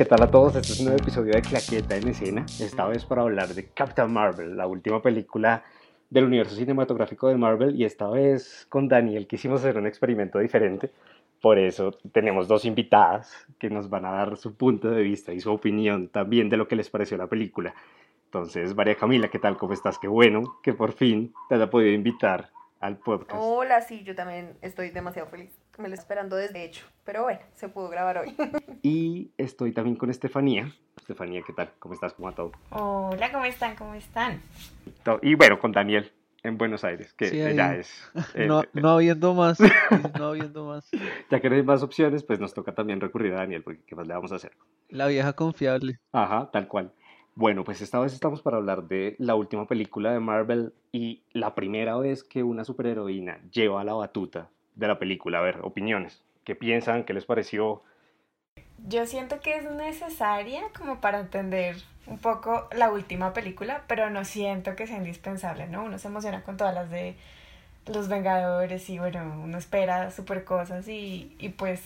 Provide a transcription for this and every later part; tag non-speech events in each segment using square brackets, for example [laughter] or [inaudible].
¿qué tal a todos? Este es un nuevo episodio de Claqueta en escena, esta vez para hablar de Captain Marvel, la última película del universo cinematográfico de Marvel y esta vez con Daniel quisimos hacer un experimento diferente. Por eso tenemos dos invitadas que nos van a dar su punto de vista y su opinión también de lo que les pareció la película. Entonces, María Camila, ¿qué tal? ¿Cómo estás? Qué bueno que por fin te haya podido invitar al podcast. Hola, sí, yo también estoy demasiado feliz. Me lo esperando desde hecho, pero bueno, se pudo grabar hoy. [laughs] y estoy también con Estefanía. Estefanía, ¿qué tal? ¿Cómo estás? ¿Cómo va todo? Hola, ¿cómo están? ¿Cómo están? Y bueno, con Daniel en Buenos Aires, que ya es... [laughs] no, no habiendo más, [laughs] no habiendo más. Ya que no hay más opciones, pues nos toca también recurrir a Daniel, porque ¿qué más le vamos a hacer? La vieja confiable. Ajá, tal cual. Bueno, pues esta vez estamos para hablar de la última película de Marvel y la primera vez que una superheroína lleva la batuta de la película. A ver, opiniones. ¿Qué piensan? ¿Qué les pareció? Yo siento que es necesaria como para entender un poco la última película, pero no siento que sea indispensable, ¿no? Uno se emociona con todas las de los Vengadores y bueno, uno espera super cosas y, y pues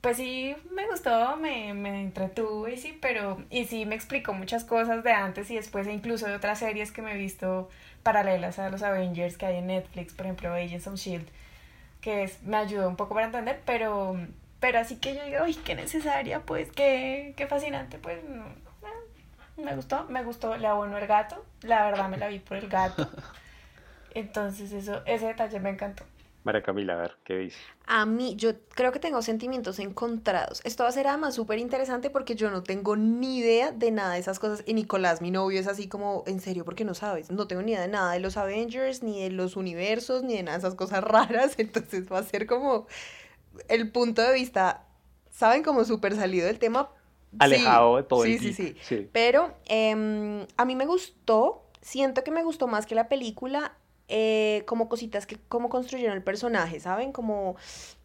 pues sí me gustó, me, me entretuve, sí, pero y sí me explicó muchas cosas de antes y después e incluso de otras series que me he visto paralelas a los Avengers que hay en Netflix, por ejemplo Agents of Shield, que es, me ayudó un poco para entender, pero pero así que yo digo, uy, qué necesaria, pues, qué, qué fascinante, pues, me gustó, me gustó, le abono el gato, la verdad me la vi por el gato, [laughs] entonces eso, ese detalle me encantó. María Camila, a ver, ¿qué dice? A mí, yo creo que tengo sentimientos encontrados. Esto va a ser además súper interesante porque yo no tengo ni idea de nada de esas cosas. Y Nicolás, mi novio, es así como, en serio, porque no sabes. No tengo ni idea de nada de los Avengers, ni de los universos, ni de nada de esas cosas [laughs] raras. Entonces va a ser como el punto de vista, ¿saben? Como súper salido del tema. Alejado de todo sí, sí, sí, sí, Pero em, a mí me gustó, siento que me gustó más que la película eh, como cositas que como construyeron el personaje, ¿saben? Como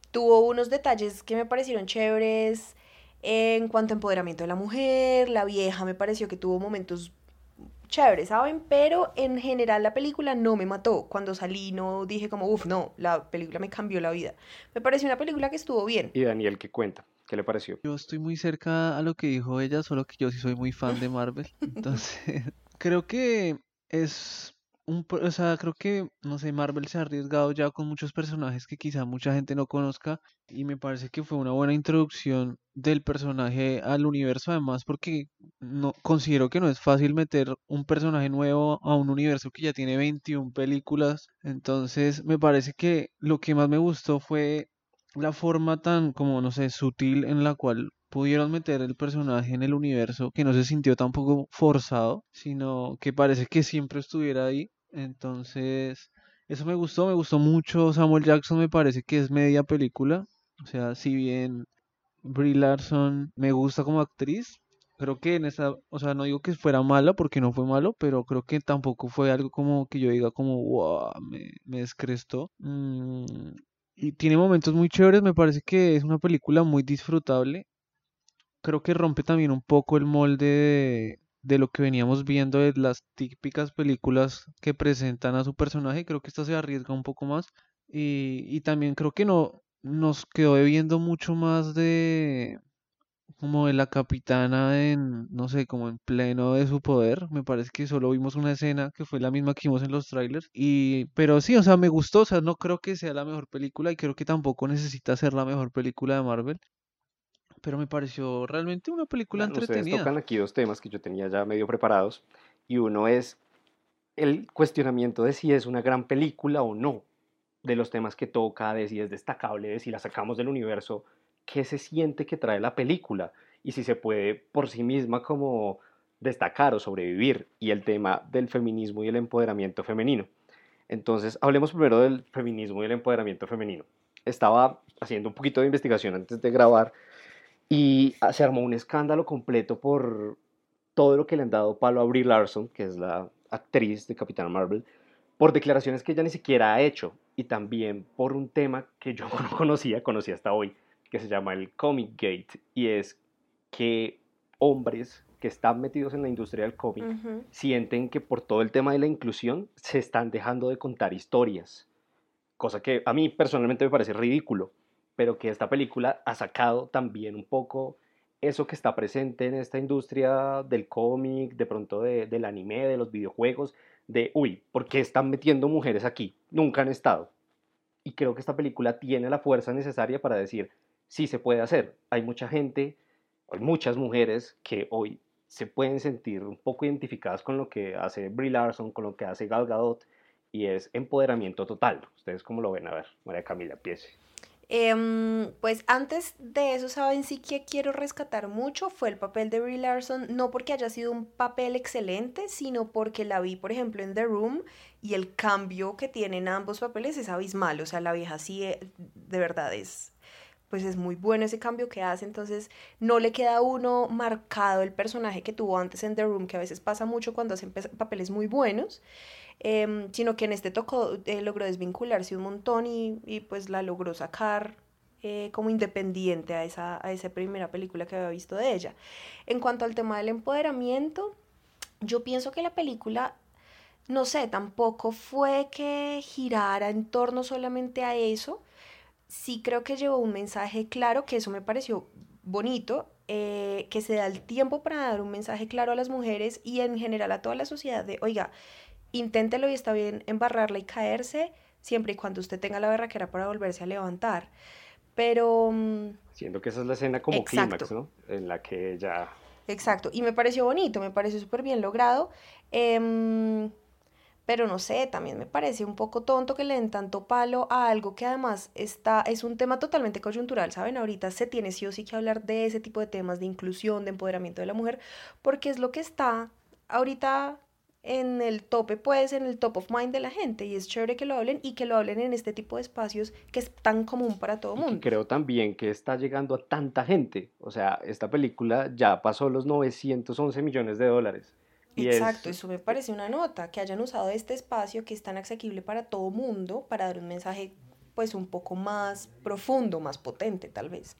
tuvo unos detalles que me parecieron chéveres en cuanto a empoderamiento de la mujer, la vieja me pareció que tuvo momentos chéveres, ¿saben? Pero en general la película no me mató. Cuando salí no dije como, uff, no, la película me cambió la vida. Me pareció una película que estuvo bien. ¿Y Daniel qué cuenta? ¿Qué le pareció? Yo estoy muy cerca a lo que dijo ella, solo que yo sí soy muy fan de Marvel. [laughs] Entonces, [laughs] creo que es o sea, creo que, no sé, Marvel se ha arriesgado ya con muchos personajes que quizá mucha gente no conozca y me parece que fue una buena introducción del personaje al universo además porque no considero que no es fácil meter un personaje nuevo a un universo que ya tiene 21 películas, entonces me parece que lo que más me gustó fue la forma tan como no sé sutil en la cual pudieron meter el personaje en el universo que no se sintió tampoco forzado, sino que parece que siempre estuviera ahí entonces, eso me gustó, me gustó mucho. Samuel Jackson me parece que es media película. O sea, si bien Brie Larson me gusta como actriz, creo que en esa, o sea, no digo que fuera mala porque no fue malo, pero creo que tampoco fue algo como que yo diga como, wow, me, me descrestó. Mm, y tiene momentos muy chéveres, me parece que es una película muy disfrutable. Creo que rompe también un poco el molde de, de lo que veníamos viendo de las típicas películas que presentan a su personaje. Creo que esta se arriesga un poco más. Y, y también creo que no nos quedó viendo mucho más de como de la capitana en, no sé, como en pleno de su poder. Me parece que solo vimos una escena que fue la misma que vimos en los trailers. Y, pero sí, o sea, me gustó, o sea, no creo que sea la mejor película y creo que tampoco necesita ser la mejor película de Marvel pero me pareció realmente una película entretenida. Ustedes tocan aquí dos temas que yo tenía ya medio preparados y uno es el cuestionamiento de si es una gran película o no, de los temas que toca, de si es destacable, de si la sacamos del universo, qué se siente que trae la película y si se puede por sí misma como destacar o sobrevivir y el tema del feminismo y el empoderamiento femenino. Entonces, hablemos primero del feminismo y el empoderamiento femenino. Estaba haciendo un poquito de investigación antes de grabar y se armó un escándalo completo por todo lo que le han dado palo a Brie Larson, que es la actriz de Capitana Marvel, por declaraciones que ella ni siquiera ha hecho y también por un tema que yo [laughs] no conocía, conocí hasta hoy, que se llama el Comic Gate y es que hombres que están metidos en la industria del cómic sienten que por todo el tema de la inclusión se están dejando de contar historias, cosa que a mí personalmente me parece ridículo pero que esta película ha sacado también un poco eso que está presente en esta industria del cómic, de pronto del anime, de los videojuegos, de, uy, ¿por qué están metiendo mujeres aquí? Nunca han estado. Y creo que esta película tiene la fuerza necesaria para decir, sí se puede hacer. Hay mucha gente, hay muchas mujeres que hoy se pueden sentir un poco identificadas con lo que hace Brie Larson, con lo que hace Gal Gadot, y es empoderamiento total. ¿Ustedes cómo lo ven? A ver, María Camila, empiece. Em, pues antes de eso, ¿saben? Sí que quiero rescatar mucho fue el papel de Brie Larson, no porque haya sido un papel excelente, sino porque la vi, por ejemplo, en The Room y el cambio que tienen ambos papeles es abismal, o sea, la vieja sí, de verdad es, pues es muy bueno ese cambio que hace, entonces no le queda a uno marcado el personaje que tuvo antes en The Room, que a veces pasa mucho cuando hacen papeles muy buenos. Em, sino que en este tocó, eh, logró desvincularse un montón y, y pues la logró sacar eh, como independiente a esa, a esa primera película que había visto de ella. En cuanto al tema del empoderamiento, yo pienso que la película, no sé, tampoco fue que girara en torno solamente a eso. Sí creo que llevó un mensaje claro, que eso me pareció bonito, eh, que se da el tiempo para dar un mensaje claro a las mujeres y en general a toda la sociedad de, oiga, inténtelo y está bien embarrarla y caerse, siempre y cuando usted tenga la berraquera para volverse a levantar. Pero... Mm, Siento que esa es la escena como clímax, ¿no? En la que ya... Exacto, y me pareció bonito, me pareció súper bien logrado. Em, pero no sé, también me parece un poco tonto que le den tanto palo a algo que además está, es un tema totalmente coyuntural, ¿saben? Ahorita se tiene sí o sí que hablar de ese tipo de temas de inclusión, de empoderamiento de la mujer, porque es lo que está ahorita en el tope, pues, en el top of mind de la gente. Y es chévere que lo hablen y que lo hablen en este tipo de espacios que es tan común para todo el mundo. creo también que está llegando a tanta gente. O sea, esta película ya pasó los 911 millones de dólares. Exacto, eso me parece una nota, que hayan usado este espacio que es tan asequible para todo mundo para dar un mensaje pues un poco más profundo, más potente tal vez.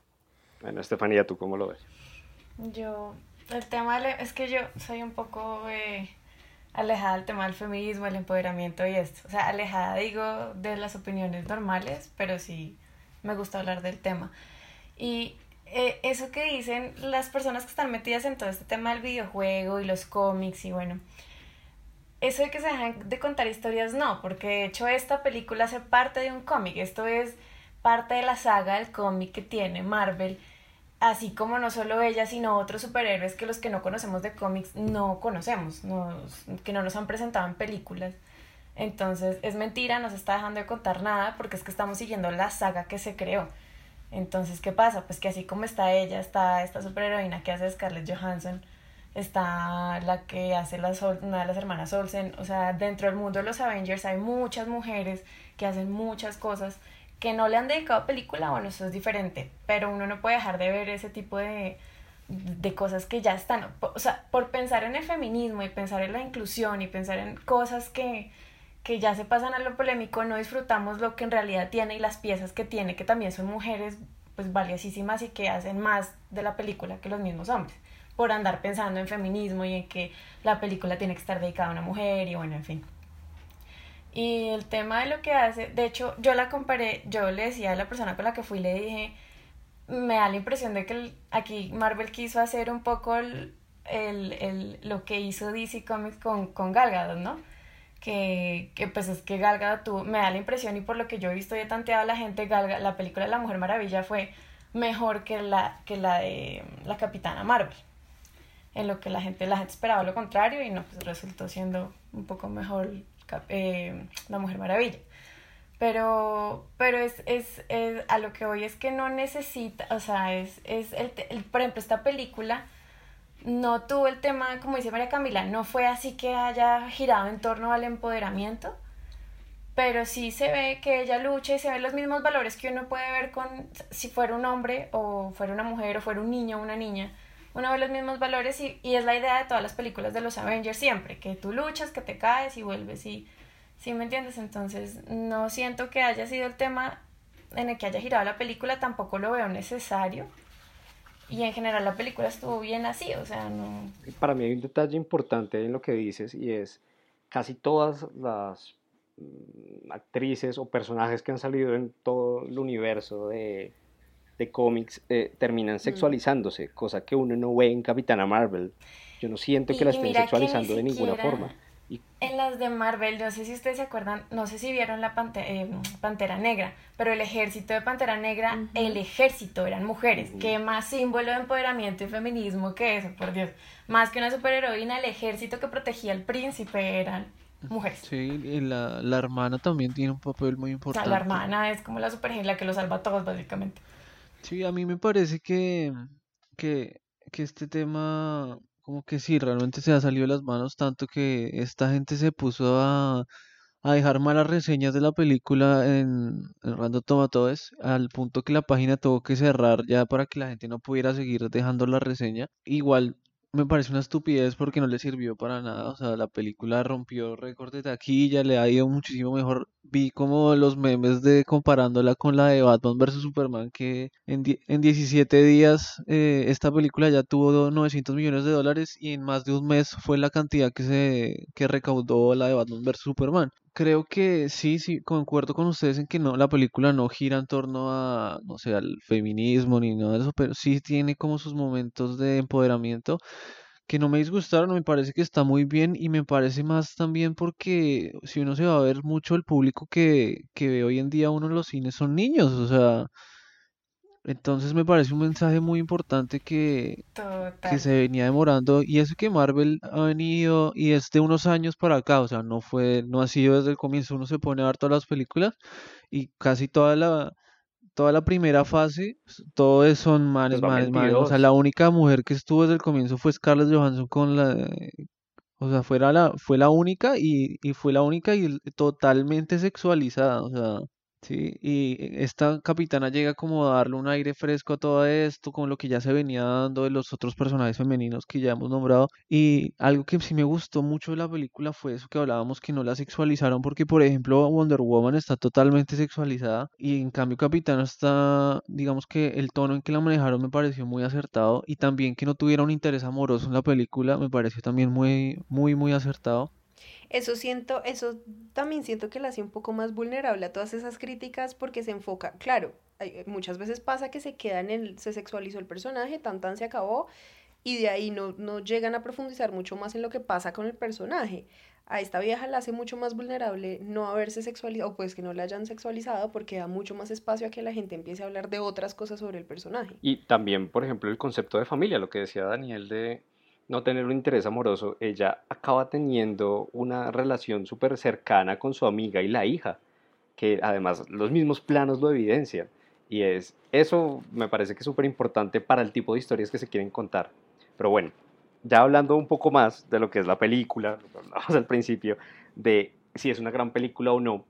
Bueno, Estefanía, ¿tú cómo lo ves? Yo, el tema es que yo soy un poco... Eh alejada del tema del feminismo, el empoderamiento y esto. O sea, alejada digo de las opiniones normales, pero sí me gusta hablar del tema. Y eh, eso que dicen las personas que están metidas en todo este tema del videojuego y los cómics y bueno, eso de que se dejan de contar historias, no, porque de hecho esta película hace parte de un cómic, esto es parte de la saga del cómic que tiene Marvel así como no solo ella, sino otros superhéroes que los que no conocemos de cómics no conocemos, que no nos han presentado en películas. Entonces es mentira, no se está dejando de contar nada porque es que estamos siguiendo la saga que se creó. Entonces, ¿qué pasa? Pues que así como está ella, está esta superheroína que hace Scarlett Johansson, está la que hace la una de las hermanas Olsen, o sea, dentro del mundo de los Avengers hay muchas mujeres que hacen muchas cosas que no le han dedicado película, bueno, eso es diferente, pero uno no puede dejar de ver ese tipo de, de cosas que ya están, o sea, por pensar en el feminismo y pensar en la inclusión y pensar en cosas que, que ya se pasan a lo polémico, no disfrutamos lo que en realidad tiene y las piezas que tiene, que también son mujeres pues valiosísimas y que hacen más de la película que los mismos hombres, por andar pensando en feminismo y en que la película tiene que estar dedicada a una mujer y bueno, en fin. Y el tema de lo que hace, de hecho, yo la comparé, yo le decía a la persona con la que fui, le dije, me da la impresión de que aquí Marvel quiso hacer un poco el, el, lo que hizo DC Comics con, con Gal ¿no? Que, que, pues es que Gal Gadot tuvo, me da la impresión y por lo que yo he visto y he tanteado a la gente, Gal la película de La Mujer Maravilla fue mejor que la, que la de la Capitana Marvel. En lo que la gente, la gente esperaba lo contrario y no, pues resultó siendo un poco mejor eh, La Mujer Maravilla. Pero, pero es, es, a lo que voy es que no necesita, o sea, es, es el, por ejemplo, esta película no tuvo el tema, como dice María Camila, no fue así que haya girado en torno al empoderamiento, pero sí se ve que ella lucha y se ven los mismos valores que uno puede ver con si fuera un hombre o fuera una mujer o fuera un niño o una niña uno ve los mismos valores y, y, es la idea de todas las películas de los Avengers siempre, que tú luchas, que te caes y vuelves y... ¿Sí me entiendes? Entonces no siento que haya sido el tema en el que haya girado la película, tampoco lo veo necesario. Y en general la película estuvo bien así, o sea, no... Para mí hay un detalle importante en lo que dices y es casi todas las mm, actrices o personajes que han salido en todo el universo de de cómics eh, terminan Mm. sexualizándose, cosa que uno no ve en Capitana Marvel. Yo no siento que la estén sexualizando de ninguna forma. Y En las de Marvel, no sé si ustedes se acuerdan, no sé si vieron la Pante- eh, Pantera Negra, pero el ejército de Pantera Negra, el ejército eran mujeres. Qué más símbolo de empoderamiento y feminismo que eso, por Dios. Más que una superheroína, el ejército que protegía al príncipe eran mujeres. Sí, y la, la hermana también tiene un papel muy O sea, importante. la hermana es como la superheroína la que los salva a todos, básicamente. Sí, a mí me parece que, que, que este tema, como que sí, realmente se ha salido de las manos, tanto que esta gente se puso a, a dejar malas reseñas de la película en, en Tomatoes, al punto que la página tuvo que cerrar ya para que la gente no pudiera seguir dejando la reseña. Igual me parece una estupidez porque no le sirvió para nada, o sea, la película rompió récord de taquilla, le ha ido muchísimo mejor. Vi como los memes de comparándola con la de Batman vs Superman, que en, en 17 días eh, esta película ya tuvo 900 millones de dólares y en más de un mes fue la cantidad que se que recaudó la de Batman vs Superman. Creo que sí, sí, concuerdo con ustedes en que no, la película no gira en torno a, no sé, al feminismo ni nada de eso, pero sí tiene como sus momentos de empoderamiento que no me disgustaron, me parece que está muy bien y me parece más también porque si uno se va a ver mucho el público que, que ve hoy en día uno en los cines son niños, o sea, entonces me parece un mensaje muy importante que, que se venía demorando y eso que Marvel ha venido y es de unos años para acá, o sea, no fue, no ha sido desde el comienzo, uno se pone a ver todas las películas y casi toda la, toda la primera fase, s- todo es son manes, Pues manes, manes, o sea, 22. la única mujer que estuvo desde el comienzo fue Scarlett Johansson con la, o sea, fuera la, fue la única y, y fue la única y totalmente sexualizada, o sea, sí, y esta capitana llega como a darle un aire fresco a todo esto, con lo que ya se venía dando de los otros personajes femeninos que ya hemos nombrado, y algo que sí me gustó mucho de la película fue eso que hablábamos, que no la sexualizaron, porque por ejemplo Wonder Woman está totalmente sexualizada, y en cambio Capitana está, digamos que el tono en que la manejaron me pareció muy acertado, y también que no tuviera un interés amoroso en la película me pareció también muy, muy, muy acertado. Eso siento, eso también siento que la hace un poco más vulnerable a todas esas críticas porque se enfoca, claro, hay- muchas veces pasa que se quedan en, el- se sexualizó el personaje, tan tan se acabó y de ahí no, no llegan a profundizar mucho más en lo que pasa con el personaje. A esta vieja la hace mucho más vulnerable no haberse sexualizado, o pues que no la hayan sexualizado porque da mucho más espacio a que la gente empiece a hablar de otras cosas sobre el personaje. Y también, por ejemplo, el concepto de familia, lo que decía Daniel de no tener un interés amoroso, ella acaba teniendo una relación súper cercana con su amiga y la hija, que además los mismos planos lo evidencian. Y es, eso me parece que es súper importante para el tipo de historias que se quieren contar. Pero bueno, ya hablando un poco más de lo que es la película, lo que hablábamos al principio, de si es una gran película o no,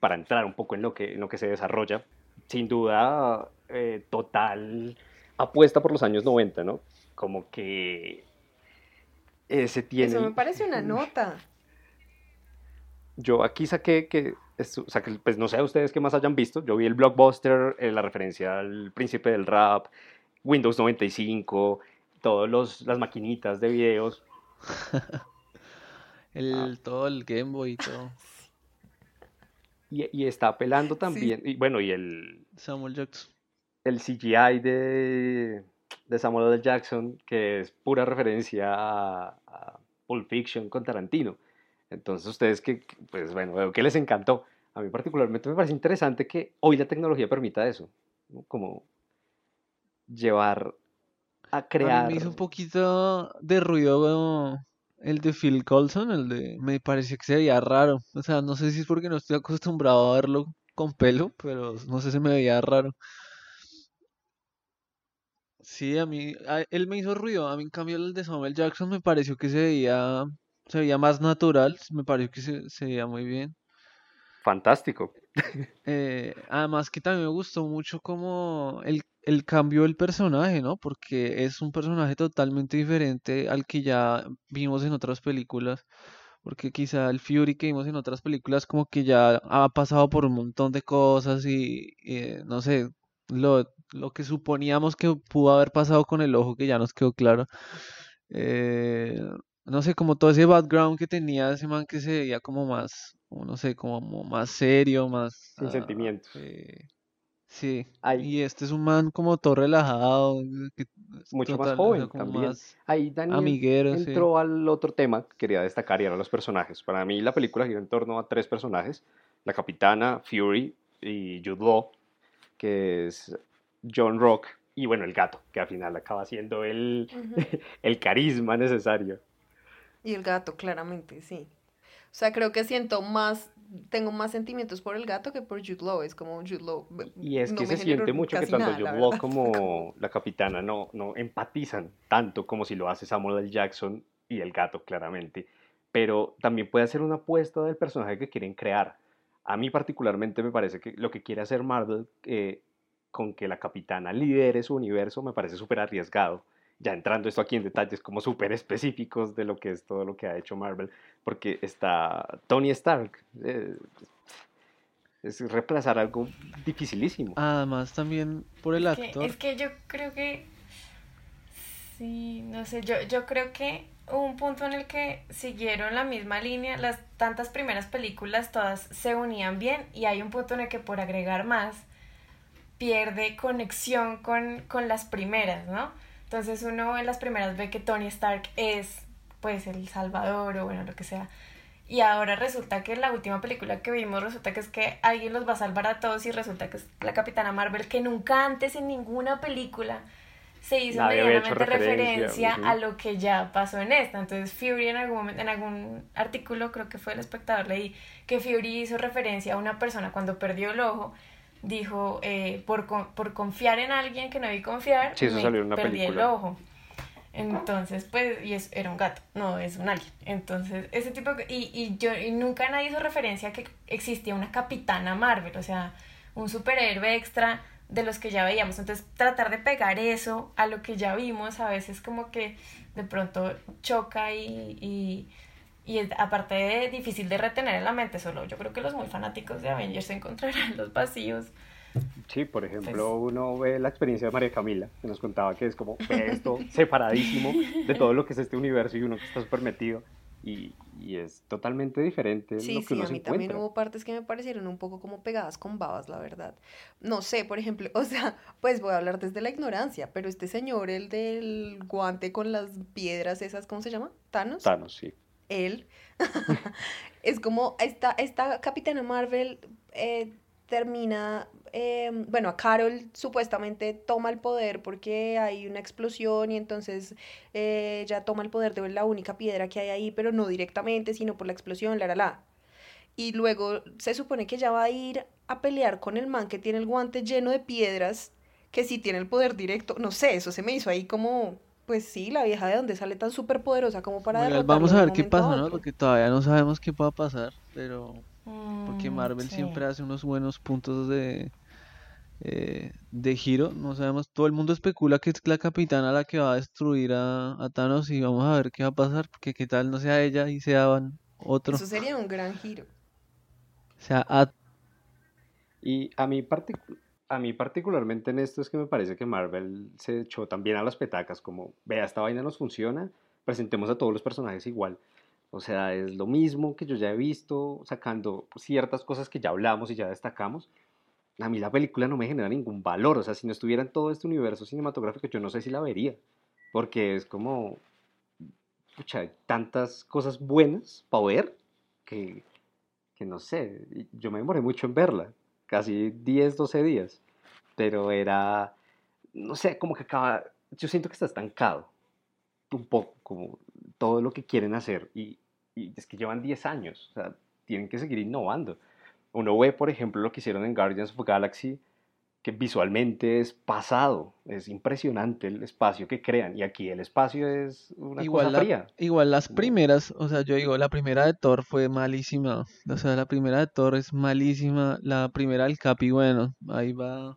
para entrar un poco en lo que, en lo que se desarrolla, sin duda, eh, total apuesta por los años 90, ¿no? Como que eh, se tiene... Eso me parece una nota. Yo aquí saqué que, esto- saqué, pues no sé ustedes qué más hayan visto, yo vi el blockbuster, eh, la referencia al príncipe del rap, Windows 95, todas las maquinitas de videos. [laughs] El, todo el Game Boy y todo. [laughs] Y, y está apelando también, y bueno, y el, Samuel Jackson. el CGI de, de Samuel L. Jackson, que es pura referencia a, a Pulp Fiction con Tarantino. Entonces, ustedes que, pues bueno, veo que les encantó. A mí particularmente me parece interesante que hoy la tecnología permita eso, ¿no? Como llevar a A mí crear... me hizo un poquito de ruido el de Phil Coulson, el de... Me pareció que se veía raro. O sea, no sé si es porque no estoy acostumbrado a verlo con pelo, pero no sé, se me veía raro. Sí, a mí, a- él me hizo ruido. A mí, en cambio, el de Samuel Jackson me pareció que se veía, se veía más natural. Me pareció que se, se veía muy bien. Fantástico. [laughs] Eh, además que también me gustó mucho como el, el cambio del personaje, ¿no? Porque es un personaje totalmente diferente al que ya vimos en otras películas. Porque quizá el Fury que vimos en otras películas como que ya ha pasado por un montón de cosas y, y, eh, no sé, lo, lo que suponíamos que pudo haber pasado con el ojo que ya nos quedó claro. Eh, no sé, como todo ese background que tenía ese man que se veía como más, no sé, como más serio, más... Sin ah, sentimientos. eh, Sí. Ahí, Y este es un man como todo relajado, que mucho más total, o sea, joven también. más Ahí Daniel amiguero, sí. entró al otro tema que quería destacar y eran los personajes. Para mí la película gira en torno a tres personajes, la capitana, Fury y Jude Law, que es John Rock, y bueno, el gato, que al final acaba siendo el, [laughs] el carisma necesario. Y el gato, claramente, sí. O sea, creo que siento más, tengo más sentimientos por el gato que por Jude Law. Es como Jude Law. Y es no que se siente mucho que tanto nada, Jude Law como [laughs] la capitana no, no empatizan tanto como si lo hace Samuel L. Jackson y el gato, claramente. Pero también puede ser una apuesta del personaje que quieren crear. A mí particularmente me parece que lo que quiere hacer Marvel eh, con que la capitana lidere su universo me parece súper arriesgado. Ya entrando esto aquí en detalles como súper específicos de lo que es todo lo que ha hecho Marvel, porque está Tony Stark. eh, es reemplazar algo dificilísimo. Además también por el Es que, actor. es que yo creo que. Sí, no sé, yo, yo creo que un punto en el que siguieron la misma línea. Las tantas primeras películas todas se unían bien y hay un punto en el que por agregar más pierde conexión con, con las primeras, ¿no? Entonces uno en las primeras ve que Tony Stark es pues el Salvador o bueno, lo que sea. Y ahora resulta que en la última película que vimos resulta que es que alguien los va a salvar a todos y resulta que es la Capitana Marvel que nunca antes en ninguna película se hizo Nadie medianamente referencia, a lo que ya pasó en esta. Entonces Fury en algún momento, en algún artículo, creo que fue el espectador, leí que Fury hizo referencia a una persona cuando perdió el ojo, dijo, eh, por, por confiar en alguien que no debí confiar, Sí, eso me salió en una perdí película. el ojo. Entonces, pues, y es, era un gato, no es un alien. Entonces, ese tipo de, y, y yo y nunca nadie hizo referencia a que existía una capitana Marvel, o sea, un superhéroe extra de los que ya veíamos. Entonces, tratar de pegar eso a lo que ya vimos a veces como que de pronto choca y, y, y es, aparte de difícil de retener en la mente, solo yo creo que los muy fanáticos de Avengers encontrarán los vacíos. Sí, por ejemplo, Pues- uno ve la experiencia de María Camila, que nos contaba que es como esto separadísimo de todo lo que es este universo y uno que está súper metido. Y, y es totalmente diferente Sí, lo que sí, uno a mí también hubo partes que me parecieron un poco como pegadas con babas, la verdad. No sé, por ejemplo, [laughs] o sea, pues voy a hablar desde la ignorancia, pero este señor, el del guante con las piedras esas, ¿cómo se llama? ¿Thanos? Thanos, sí. él. [laughs] es como esta, esta Capitana Marvel eh, termina, eh, bueno, a Carol supuestamente toma el poder porque hay una explosión y entonces eh, ella toma el poder de la única piedra que hay ahí, pero no directamente, sino por la explosión, la, la, la. Y luego se supone que ella va a ir a pelear con el man que tiene el guante lleno de piedras, que sí tiene el poder directo. No sé, eso se me hizo ahí como, pues sí, la vieja de dónde sale tan súper poderosa como para derrotarlo vamos a ver qué a pasa, ¿no? Porque todavía no sabemos qué va a pasar, pero porque Mm, Marvel sí. siempre hace unos buenos puntos de eh, de giro, no sabemos, todo el mundo especula que es la capitana la que va a destruir a, a Thanos y vamos a ver qué va a pasar, porque qué tal no sea ella y sea van- otro, Eso sería un gran giro. sea At- Y a mí, a mí particularmente en esto es que me parece que Marvel se echó también a las petacas, como, vea, esta vaina nos funciona, presentemos a todos los personajes igual. O sea, es lo mismo que yo ya he visto, sacando ciertas cosas que ya hablamos y ya destacamos. A mí la película no me genera ningún valor, o sea, si no estuviera en todo este universo cinematográfico, yo no sé si la vería, porque es como, pucha, hay tantas cosas buenas para ver que, que no sé, yo me demoré mucho en verla, casi 10, 12 días, pero era, no sé, como que acaba, yo siento que está estancado, un poco, como todo lo que quieren hacer, y, y es que llevan 10 años, o sea, tienen que seguir innovando. Uno ve, por ejemplo, lo que hicieron en Guardians of the Galaxy, que visualmente es pasado, es impresionante el espacio que crean, y aquí el espacio es una igual cosa la- fría. igual las primeras, o sea, yo digo, la primera de Thor fue malísima, o sea, la primera de Thor es malísima, la primera del Capi, bueno, ahí va,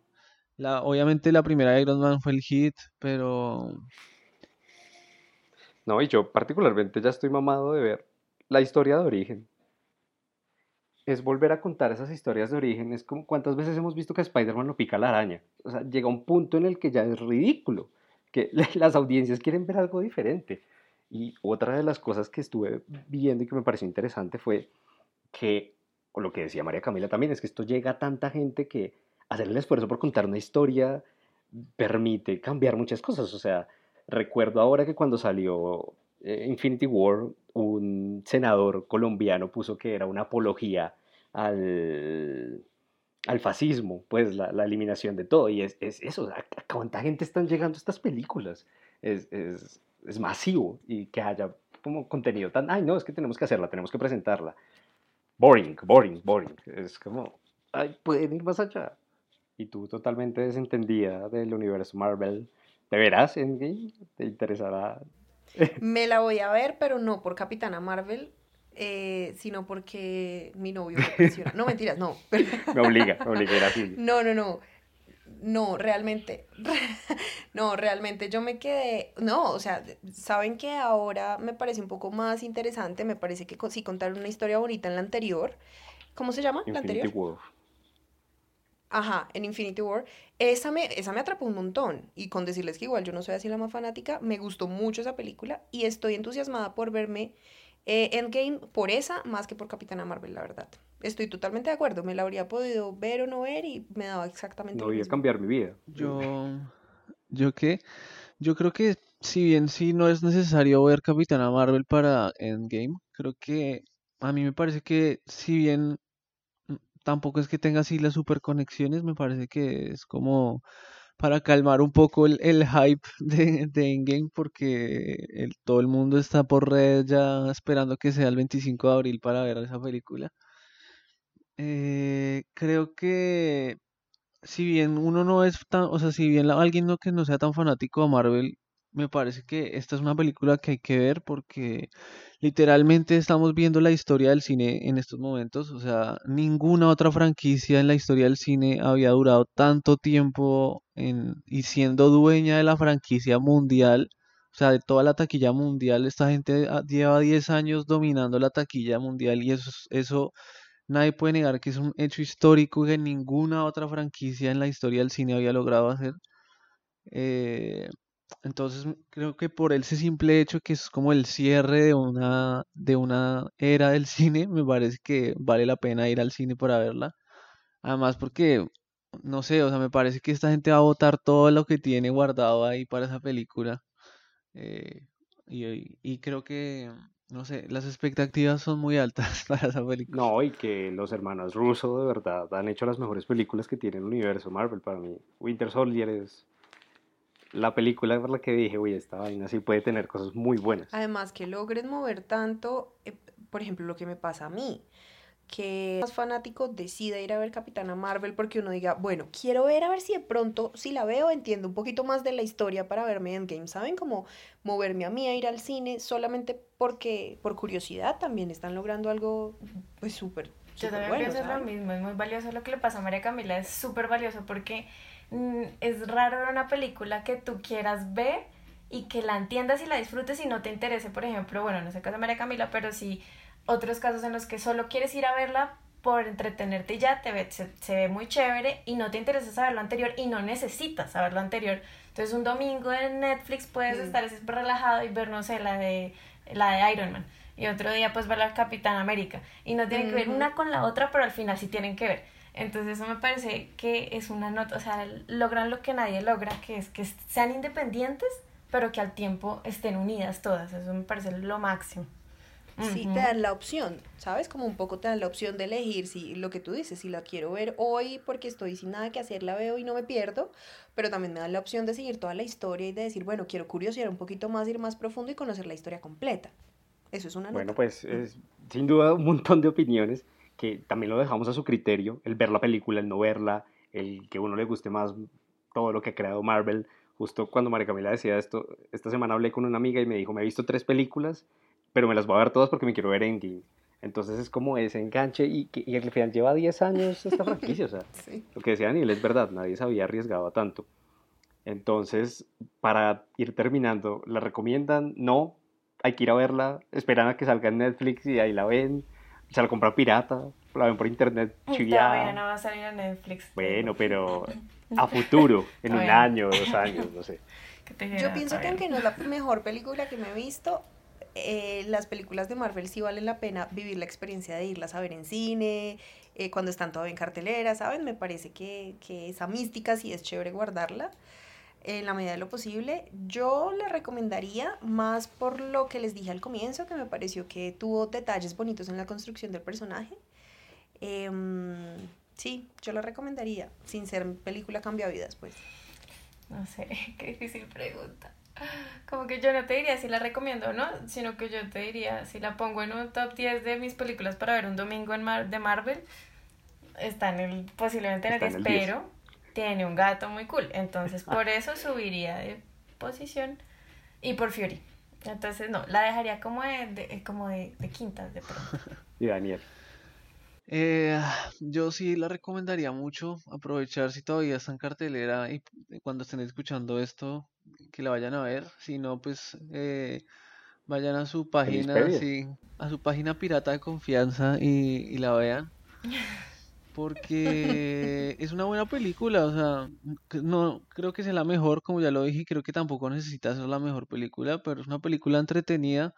la, obviamente la primera de Iron Man fue el hit, pero No, y yo particularmente ya estoy mamado de ver la historia de origen. Es volver a contar esas historias de origen. Es como cuántas veces hemos visto que Spider-Man lo pica la araña. O sea, llega un punto en el que ya es ridículo, que [laughs] las audiencias quieren ver algo diferente. Y otra de las cosas que estuve viendo y que me pareció interesante fue que, o lo que decía María Camila también, es que esto llega a tanta gente que hacer el esfuerzo por contar una historia permite cambiar muchas cosas. O sea, recuerdo ahora que cuando salió eh, Infinity War, un senador colombiano puso que era una apología al, al fascismo, pues la, la, eliminación de todo. Y es, es eso, ¿a, cuánta gente están llegando estas películas? Es, es, es, masivo y que haya como contenido tan, ay, no, es que tenemos que hacerla, tenemos que presentarla. Boring, boring, boring. Es como, ay, pueden ir más allá. Y tú totalmente desentendida del universo Marvel. ¿Te verás en game? ¿Te interesará? [laughs] Me la voy a ver, pero no por Capitana Marvel, eh, sino porque mi novio me presiona. No, mentiras, no. [laughs] me obliga, me obliga a ir así. No, no, no. No, realmente, [laughs] no, realmente yo me quedé, no, o sea, saben que ahora me parece un poco más interesante, me parece que sí contaron una historia bonita en la anterior, ¿cómo se llama? la anterior. War. Ajá, en Infinity War. Esa me, esa me atrapó un montón. Y con decirles que igual yo no soy así la más fanática, me gustó mucho esa película y estoy entusiasmada por verme eh, Endgame por esa más que por Capitana Marvel, la verdad estoy totalmente de acuerdo. Me la habría podido ver o no ver y me daba exactamente no voy a cambiar mi vida. Yo, ¿yo qué? Yo creo que si bien sí no es necesario ver Capitana Marvel para Endgame, creo que a mí me parece que si bien tampoco es que tenga así las super conexiones, me parece que es como para calmar un poco el, hype [laughs] de, de, Endgame porque el, todo el mundo está por red ya esperando que sea el 25 de abril para ver esa película. Eh, creo que si bien uno no es tan, o sea, si bien alguien no que no sea tan fanático de Marvel, me parece que esta es una película que hay que ver porque literalmente estamos viendo la historia del cine en estos momentos, o sea, ninguna otra franquicia en la historia del cine había durado tanto tiempo en, y siendo dueña de la franquicia mundial, o sea, de toda la taquilla mundial, esta gente ah, lleva 10 años dominando la taquilla mundial y eso, eso Nadie puede negar que es un hecho histórico que ninguna otra franquicia en la historia del cine había logrado hacer. Eh, entonces creo que por ese simple hecho que es como el cierre de una, de una era del [laughs] cine, me parece que vale la pena ir al cine para verla. Además porque, no sé, o sea, me parece que esta gente va a votar todo lo que tiene guardado ahí para esa película. Eh, y, y creo que no sé, las expectativas son muy altas [laughs] para esa película. No, y que los hermanos Russo de verdad han hecho las mejores películas que tiene el universo Marvel para mí. Winter Soldier es la película por la que dije, uy, esta vaina sí puede tener cosas muy buenas. Además, que logres mover tanto, eh, por ejemplo, lo que me pasa a mí que más fanático decida ir a ver Capitana Marvel porque uno diga, bueno, quiero ver a ver si de pronto, si la veo, entiendo un poquito más de la historia para verme en Game, ¿saben? Como moverme a mí a ir al cine solamente porque, por curiosidad, también están logrando algo, pues súper. Yo también pienso lo mismo, es muy valioso lo que le pasa a María Camila, es súper valioso porque es raro ver una película que tú quieras ver y que la entiendas y la disfrutes y no te interese, por ejemplo, bueno, no sé qué de María Camila, pero sí otros casos en los que solo quieres ir a verla por entretenerte y ya te ve, se, ve muy chévere y no te interesa saber lo anterior y no necesitas saber lo anterior. Entonces un domingo en Netflix puedes mm. estar súper relajado y ver, no sé, la de, la de Iron Man. Y otro día pues ver la Capitán América. Y no tienen que ver una con la otra, pero al final sí tienen que ver. Entonces eso me parece que es una nota, o sea, logran lo que nadie logra, que es que sean independientes, pero que al tiempo estén unidas todas. Eso me parece lo máximo. Sí, te dan la opción, ¿sabes? Como un poco te dan la opción de elegir si lo que tú dices, si la quiero ver hoy porque estoy sin nada que hacer, la veo y no me pierdo, pero también me dan la opción de seguir toda la historia y de decir, bueno, quiero curiosear un poquito más, ir más profundo y conocer la historia completa. Eso es una Bueno, pues es, sin duda un montón de opiniones que también lo dejamos a su criterio, el ver la película, el no verla, el que uno le guste más todo lo que ha creado Marvel. Justo cuando María Camila decía esto, esta semana hablé con una amiga y me dijo, me he visto tres películas pero me las voy a ver todas porque me quiero ver Endgame. Entonces es como ese enganche y, y al final lleva 10 años esta franquicia, o sea, [laughs] lo que decía Daniel es verdad, nadie se había arriesgado a tanto. Entonces, para ir terminando, ¿la recomiendan? No, hay que ir a verla, esperan a que salga en Netflix y ahí la ven, se la compran pirata, la ven por internet Todavía no va a salir en Netflix. Bueno, pero [laughs] a futuro, en un año, dos años, no sé. Yo pienso que aunque no es la mejor película que me he visto, eh, las películas de Marvel sí valen la pena vivir la experiencia de irlas a ver en cine, eh, cuando están todavía en cartelera, ¿saben? Me parece que, que esa mística sí es chévere guardarla en la medida de lo posible. Yo le recomendaría más por lo que les dije al comienzo, que me pareció que tuvo detalles bonitos en la construcción del personaje. Em, sí, yo la recomendaría, sin ser película cambia vidas, pues. No sé, [laughs] qué difícil pregunta. Como que yo no te diría si la recomiendo o no, sino que yo te diría si la pongo en un top 10 de mis películas para ver un domingo en Mar de Marvel, está en el, posiblemente en el Está en 10, el 10. pero tiene un gato muy cool. Entonces [laughs] por eso subiría de posición y por Fury. Entonces no, la dejaría como de, de- como de, de quintas de pronto. [laughs] Y Daniel. Eh, yo sí la recomendaría mucho aprovechar si todavía está en cartelera y cuando estén escuchando esto, que la vayan a ver. Si no, pues eh, vayan a su página, sí, a su página pirata de confianza y, y la vean. [laughs] Porque es una buena película, o sea, no creo que sea la mejor, como ya lo dije, creo que tampoco necesita ser la mejor película, pero es una película entretenida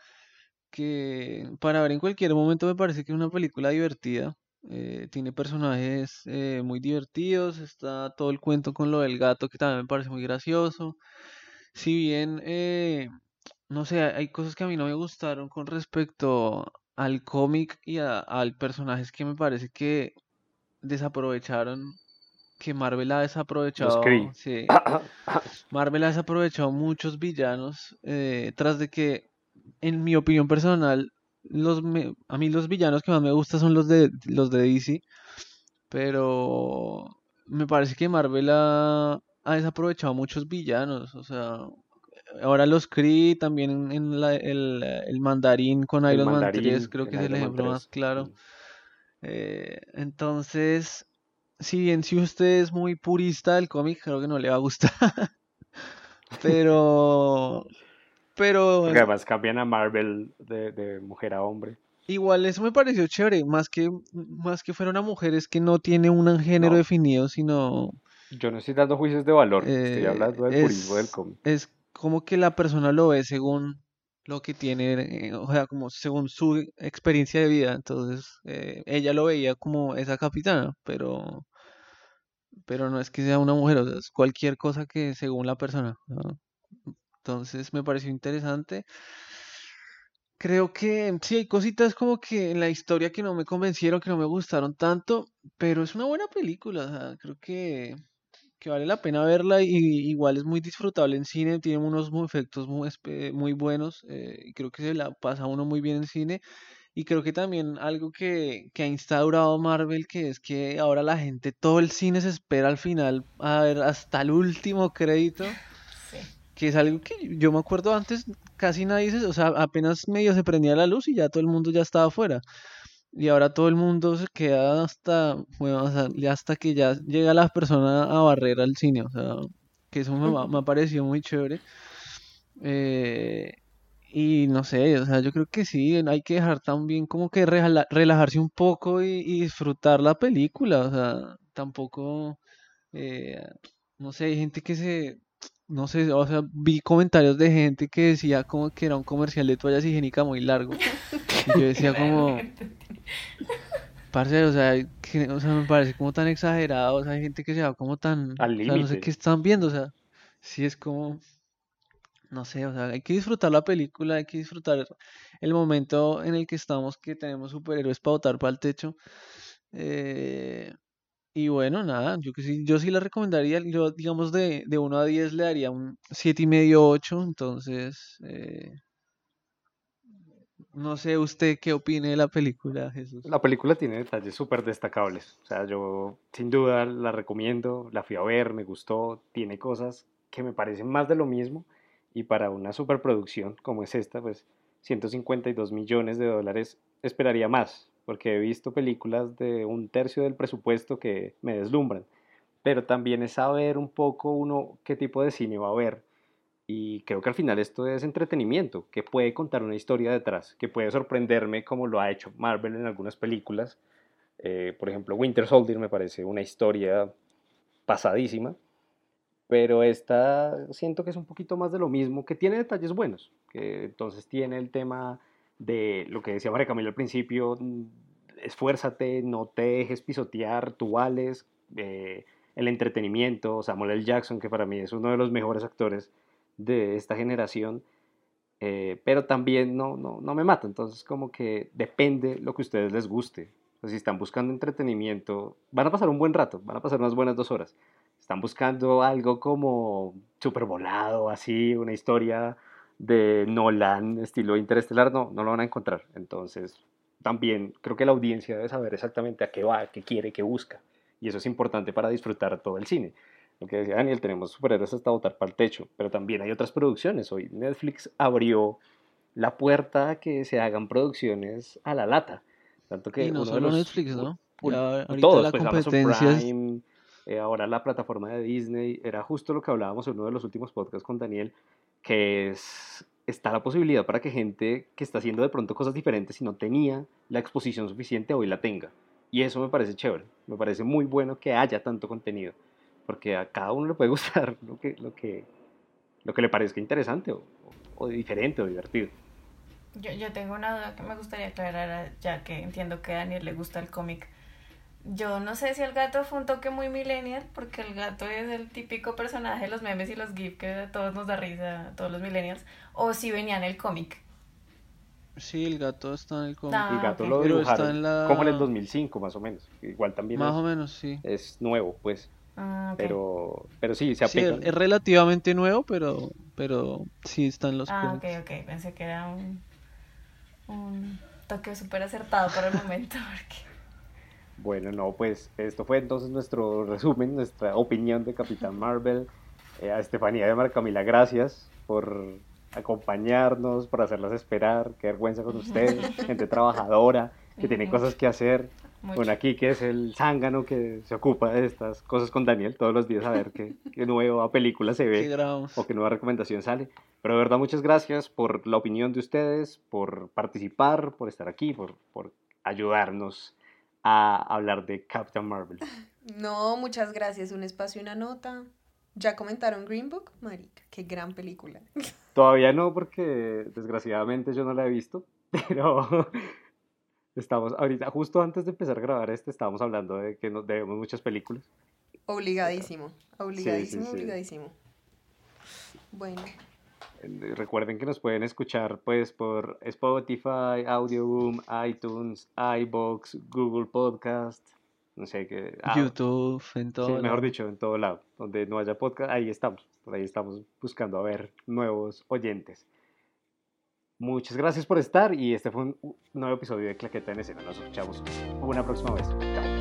que para ver en cualquier momento me parece que es una película divertida. eh, tiene personajes eh, muy divertidos, está todo el cuento con lo del gato que también me parece muy gracioso. Si bien, eh, no sé, hay cosas que a mí no me gustaron con respecto al cómic y al personajes que me parece que desaprovecharon, que Marvel ha desaprovechado. Sí. [coughs] Marvel ha desaprovechado muchos villanos eh, tras de que, en mi opinión personal, los me- a mí los villanos que más me gustan son los de los de DC, pero me parece que Marvel ha, ha desaprovechado muchos villanos, o sea, ahora los Kree, también en, la- el, el mandarín con El Iron Man mandarín 3, creo que es el ejemplo 3. más claro. Eh, entonces, si bien si usted es muy purista del cómic, creo que no le va a gustar. [laughs] Pero, pero Porque además cambian a Marvel de, de mujer a hombre. igual eso me pareció chévere, más que, más que fuera una mujer, es que no tiene un género No. definido, sino Yo no estoy dando juicios de valor, estoy eh, hablando del purismo del cómic. es como que la persona lo ve según lo que tiene, eh, o sea, como según su experiencia de vida. Entonces, eh, ella lo veía como esa capitana, pero, pero no es que sea una mujer, o sea, es cualquier cosa que según la persona. Entonces, me pareció interesante. Creo que sí hay cositas como que en la historia que no me convencieron, que no me gustaron tanto, pero es una buena película, o sea, creo que, que vale la pena verla y igual es muy disfrutable en cine, tiene unos efectos muy, muy buenos eh, y creo que se la pasa uno muy bien en cine y creo que también algo que, que ha instaurado Marvel, que es que ahora la gente, todo el cine se espera al final a ver hasta el último crédito Sí. que es algo que yo me acuerdo antes, casi nadie se, o sea, apenas medio se prendía la luz y ya todo el mundo ya estaba afuera. Y ahora todo el mundo se queda hasta, bueno, o sea, ya hasta que ya llega la persona a barrer al cine, o sea, que eso me, ha- me ha parecido muy chévere. Eh, y no sé, o sea, yo creo que sí, hay que dejar también como que rejala- relajarse un poco y, y disfrutar la película, o sea, tampoco, eh, no sé, hay gente que se, no sé, o sea, vi comentarios de gente que decía como que era un comercial de toallas higiénicas muy largo. [laughs] Y yo decía como, parce, o sea, que, o sea, me parece como tan exagerado, o sea, hay gente que se va como tan, Al o sea, no sé qué están viendo, o sea, sí es como, no sé, o sea, hay que disfrutar la película, hay que disfrutar el momento en el que estamos, que tenemos superhéroes para botar para el techo. Eh, y bueno, nada, yo que sí, yo sí la recomendaría, yo digamos de, de 1 a 10 le daría un siete y medio, 8, entonces, eh, no sé usted qué opine de la película, Jesús. La película tiene detalles súper destacables. O sea, yo sin duda la recomiendo, la fui a ver, me gustó, tiene cosas que me parecen más de lo mismo. Y para una superproducción como es esta, pues 152 millones de dólares esperaría más, porque he visto películas de un tercio del presupuesto que me deslumbran. Pero también es saber un poco uno qué tipo de cine va a ver. Y creo que al final esto es entretenimiento, que puede contar una historia detrás, que puede sorprenderme como lo ha hecho Marvel en algunas películas. Eh, por ejemplo, Winter Soldier me parece una historia pasadísima. pero esta siento que es un poquito más de lo mismo, que tiene detalles buenos, que entonces tiene el tema de lo que decía María Camilo al principio, mm, esfuérzate, no te dejes pisotear, tú vales, eh, el entretenimiento, Samuel L. Jackson, que para mí es uno de los mejores actores de esta generación, eh, pero también no, no, no me mata, entonces como que depende lo que a ustedes les guste. si están buscando entretenimiento, van a pasar un buen rato, van a pasar unas buenas dos horas. Están buscando algo como super volado, así, una historia de Nolan, estilo interestelar, no, no lo van a encontrar. Entonces, también creo que la audiencia debe saber exactamente a qué va, qué quiere, qué busca. Y eso es importante para disfrutar todo el cine. Lo que decía Daniel, tenemos superhéroes hasta botar para el techo, pero también hay otras producciones. Hoy Netflix abrió la puerta a que se hagan producciones a la lata. Tanto que y no uno de solo los- Netflix, ¿no? un- Ya ahorita todos, la pues competencia Prime, eh, ahora la plataforma de Disney, era justo lo que hablábamos en uno de los últimos podcasts con Daniel, que es, está la posibilidad para que gente que está haciendo de pronto cosas diferentes y no tenía la exposición suficiente hoy la tenga. Y eso me parece chévere, me parece muy bueno que haya tanto contenido, porque a cada uno le puede [laughs] gustar lo que, lo que, lo que le parezca interesante o, o diferente o divertido. Yo, yo tengo una duda que me gustaría aclarar, ya que entiendo que a Daniel le gusta el cómic. Yo no sé si el gato fue un toque muy millennial, porque el gato es el típico personaje de los memes y los GIF que a todos nos da risa, a todos los millennials, o si venía en el cómic. Sí, el gato está en el cómic. Ah, y Gato ok. lo dibujaron en la- como en el 2005 más o menos, igual también Más es, o menos, sí. es nuevo pues. Ah. Pero, pero sí, se Sí, apegan. es relativamente nuevo, pero, pero sí está en los Ah, ok, cómics. ok. Pensé que era un, un toque súper acertado para el momento. [laughs] Porque... Bueno, no, pues esto fue entonces nuestro resumen, nuestra opinión de Capitán [laughs] Marvel. Eh, a Estefanía de Marcamila, gracias por acompañarnos, por hacerlas esperar. Qué vergüenza con [laughs] ustedes, gente trabajadora que tiene cosas que hacer. Mucho. Bueno, aquí que es el zángano que se ocupa de estas cosas con Daniel todos los días a ver qué, [laughs] qué nueva película se ¿Qué ve o qué nueva recomendación sale. Pero de verdad, muchas gracias por la opinión de ustedes, por participar, por estar aquí, por, por ayudarnos a hablar de Captain Marvel. [laughs] No, muchas gracias. Un espacio y una nota. ¿Ya comentaron Green Book? Marica, qué gran película. Todavía no, porque desgraciadamente yo no la he visto, [laughs] pero estamos ahorita, justo antes de empezar a grabar este, estábamos hablando de que nos debemos muchas películas. Obligadísimo, obligadísimo, sí. obligadísimo. Bueno, Eh, Recuerden que nos pueden escuchar pues por Spotify, Audioboom, iTunes, iBox, Google Podcast, no sé qué. ah, YouTube, en todo Sí, mejor lado. dicho, en todo lado. Donde no haya podcast, ahí estamos. Por ahí estamos buscando a ver nuevos oyentes. Muchas gracias por estar y este fue un nuevo episodio de Claqueta en Escena. Nos escuchamos una próxima vez. Chao.